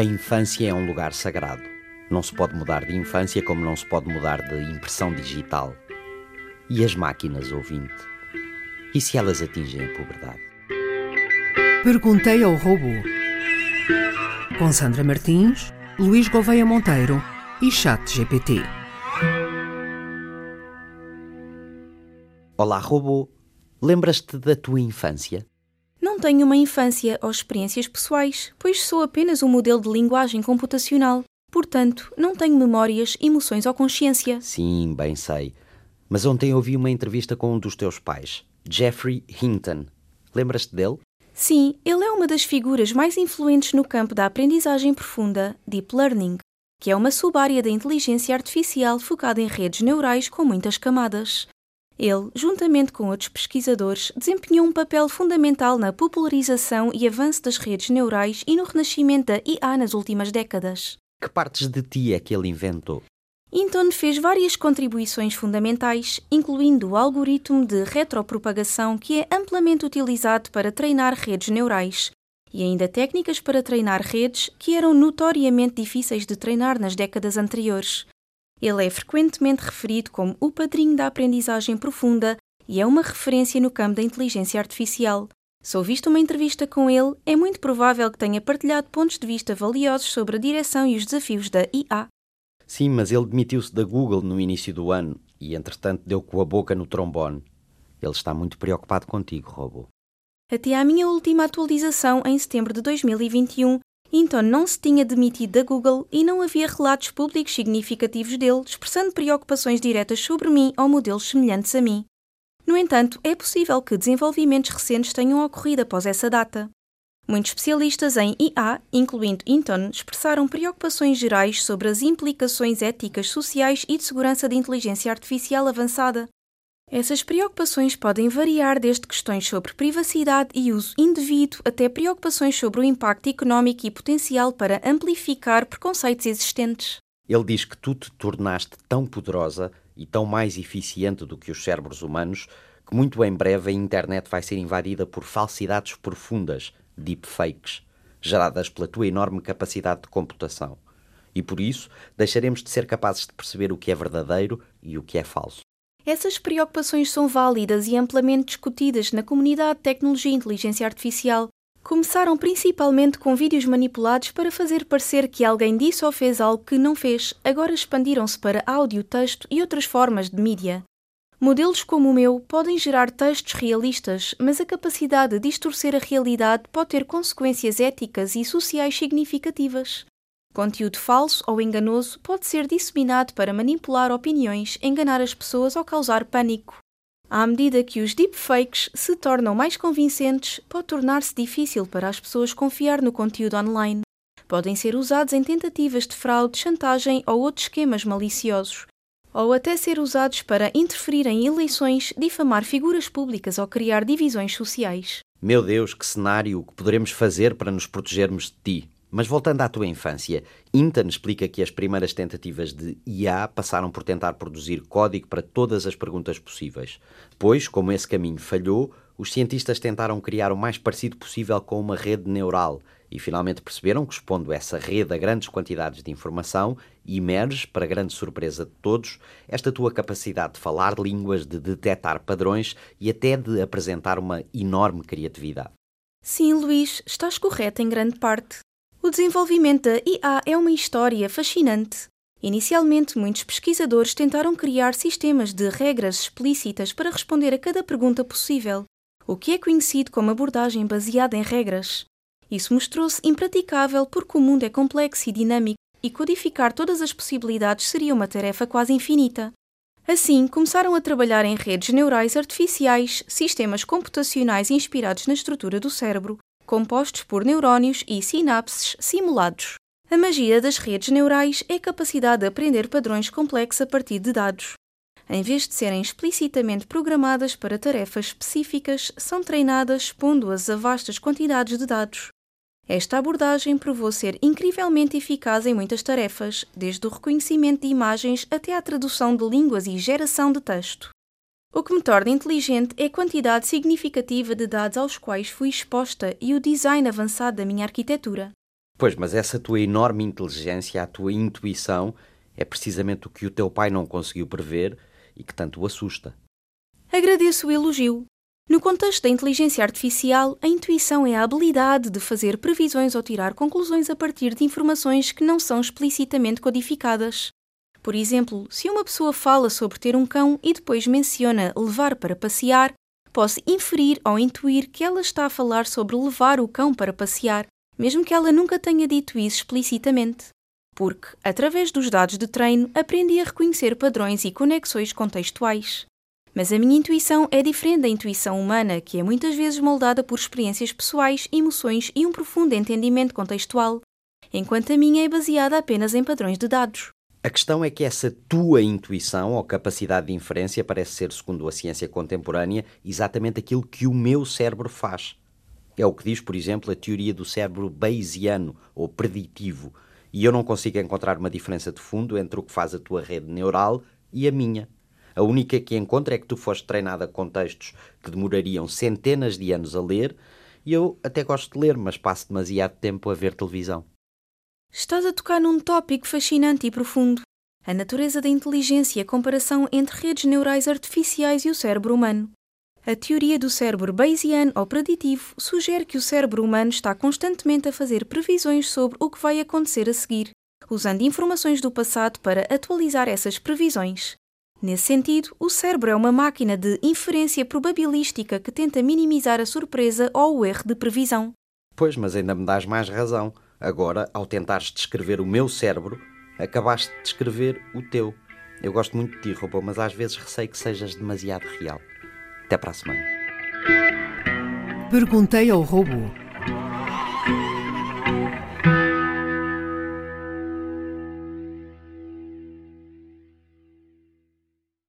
A infância é um lugar sagrado. Não se pode mudar de infância como não se pode mudar de impressão digital. E as máquinas, ouvinte? E se elas atingem a puberdade? Perguntei ao robô. Com Sandra Martins, Luís Gouveia Monteiro e Chat GPT. Olá, robô. Lembras-te da tua infância? Não tenho uma infância ou experiências pessoais, pois sou apenas um modelo de linguagem computacional. Portanto, não tenho memórias, emoções ou consciência. Sim, bem sei. Mas ontem ouvi uma entrevista com um dos teus pais, Jeffrey Hinton. Lembras-te dele? Sim, ele é uma das figuras mais influentes no campo da aprendizagem profunda, Deep Learning, que é uma subárea da inteligência artificial focada em redes neurais com muitas camadas. Ele, juntamente com outros pesquisadores, desempenhou um papel fundamental na popularização e avanço das redes neurais e no renascimento da IA nas últimas décadas. Que partes de ti é que ele inventou? Hinton fez várias contribuições fundamentais, incluindo o algoritmo de retropropagação que é amplamente utilizado para treinar redes neurais, e ainda técnicas para treinar redes que eram notoriamente difíceis de treinar nas décadas anteriores. Ele é frequentemente referido como o padrinho da aprendizagem profunda e é uma referência no campo da inteligência artificial. Se ouviste uma entrevista com ele, é muito provável que tenha partilhado pontos de vista valiosos sobre a direção e os desafios da IA. Sim, mas ele demitiu-se da Google no início do ano e, entretanto, deu com a boca no trombone. Ele está muito preocupado contigo, robô. Até à minha última atualização, em setembro de 2021, então não se tinha demitido da Google e não havia relatos públicos significativos dele expressando preocupações diretas sobre mim ou modelos semelhantes a mim. No entanto, é possível que desenvolvimentos recentes tenham ocorrido após essa data. Muitos especialistas em IA, incluindo Hinton, expressaram preocupações gerais sobre as implicações éticas, sociais e de segurança da inteligência artificial avançada, essas preocupações podem variar desde questões sobre privacidade e uso indevido até preocupações sobre o impacto económico e potencial para amplificar preconceitos existentes. Ele diz que tu te tornaste tão poderosa e tão mais eficiente do que os cérebros humanos que muito em breve a internet vai ser invadida por falsidades profundas, deepfakes, geradas pela tua enorme capacidade de computação. E por isso deixaremos de ser capazes de perceber o que é verdadeiro e o que é falso. Essas preocupações são válidas e amplamente discutidas na comunidade de tecnologia e inteligência artificial. Começaram principalmente com vídeos manipulados para fazer parecer que alguém disse ou fez algo que não fez, agora expandiram-se para áudio, texto e outras formas de mídia. Modelos como o meu podem gerar textos realistas, mas a capacidade de distorcer a realidade pode ter consequências éticas e sociais significativas. Conteúdo falso ou enganoso pode ser disseminado para manipular opiniões, enganar as pessoas ou causar pânico. À medida que os deepfakes se tornam mais convincentes, pode tornar-se difícil para as pessoas confiar no conteúdo online. Podem ser usados em tentativas de fraude, chantagem ou outros esquemas maliciosos, ou até ser usados para interferir em eleições, difamar figuras públicas ou criar divisões sociais. Meu Deus, que cenário! O que poderemos fazer para nos protegermos de ti? Mas voltando à tua infância, Intan explica que as primeiras tentativas de IA passaram por tentar produzir código para todas as perguntas possíveis. Depois, como esse caminho falhou, os cientistas tentaram criar o mais parecido possível com uma rede neural e finalmente perceberam que, expondo essa rede a grandes quantidades de informação, emerge, para grande surpresa de todos, esta tua capacidade de falar línguas, de detectar padrões e até de apresentar uma enorme criatividade. Sim, Luís, estás correto em grande parte. O desenvolvimento da IA é uma história fascinante. Inicialmente, muitos pesquisadores tentaram criar sistemas de regras explícitas para responder a cada pergunta possível, o que é conhecido como abordagem baseada em regras. Isso mostrou-se impraticável porque o mundo é complexo e dinâmico e codificar todas as possibilidades seria uma tarefa quase infinita. Assim, começaram a trabalhar em redes neurais artificiais, sistemas computacionais inspirados na estrutura do cérebro, compostos por neurónios e sinapses simulados. A magia das redes neurais é a capacidade de aprender padrões complexos a partir de dados. Em vez de serem explicitamente programadas para tarefas específicas, são treinadas expondo-as a vastas quantidades de dados. Esta abordagem provou ser incrivelmente eficaz em muitas tarefas, desde o reconhecimento de imagens até à tradução de línguas e geração de texto. O que me torna inteligente é a quantidade significativa de dados aos quais fui exposta e o design avançado da minha arquitetura. Pois, mas essa tua enorme inteligência, a tua intuição, é precisamente o que o teu pai não conseguiu prever e que tanto o assusta. Agradeço o elogio. No contexto da inteligência artificial, a intuição é a habilidade de fazer previsões ou tirar conclusões a partir de informações que não são explicitamente codificadas. Por exemplo, se uma pessoa fala sobre ter um cão e depois menciona levar para passear, posso inferir ou intuir que ela está a falar sobre levar o cão para passear, mesmo que ela nunca tenha dito isso explicitamente. Porque, através dos dados de treino, aprendi a reconhecer padrões e conexões contextuais. Mas a minha intuição é diferente da intuição humana, que é muitas vezes moldada por experiências pessoais, emoções e um profundo entendimento contextual, enquanto a minha é baseada apenas em padrões de dados. A questão é que essa tua intuição ou capacidade de inferência parece ser, segundo a ciência contemporânea, exatamente aquilo que o meu cérebro faz. É o que diz, por exemplo, a teoria do cérebro bayesiano ou preditivo. E eu não consigo encontrar uma diferença de fundo entre o que faz a tua rede neural e a minha. A única que encontro é que tu foste treinada com textos que demorariam centenas de anos a ler, e eu até gosto de ler, mas passo demasiado tempo a ver televisão. Estás a tocar num tópico fascinante e profundo: a natureza da inteligência e a comparação entre redes neurais artificiais e o cérebro humano. A teoria do cérebro Bayesiano ou preditivo sugere que o cérebro humano está constantemente a fazer previsões sobre o que vai acontecer a seguir, usando informações do passado para atualizar essas previsões. Nesse sentido, o cérebro é uma máquina de inferência probabilística que tenta minimizar a surpresa ou o erro de previsão. Pois, mas ainda me dás mais razão. Agora, ao tentares descrever o meu cérebro, acabaste de descrever o teu. Eu gosto muito de ti, robô, mas às vezes receio que sejas demasiado real. Até para a semana. Perguntei ao robô.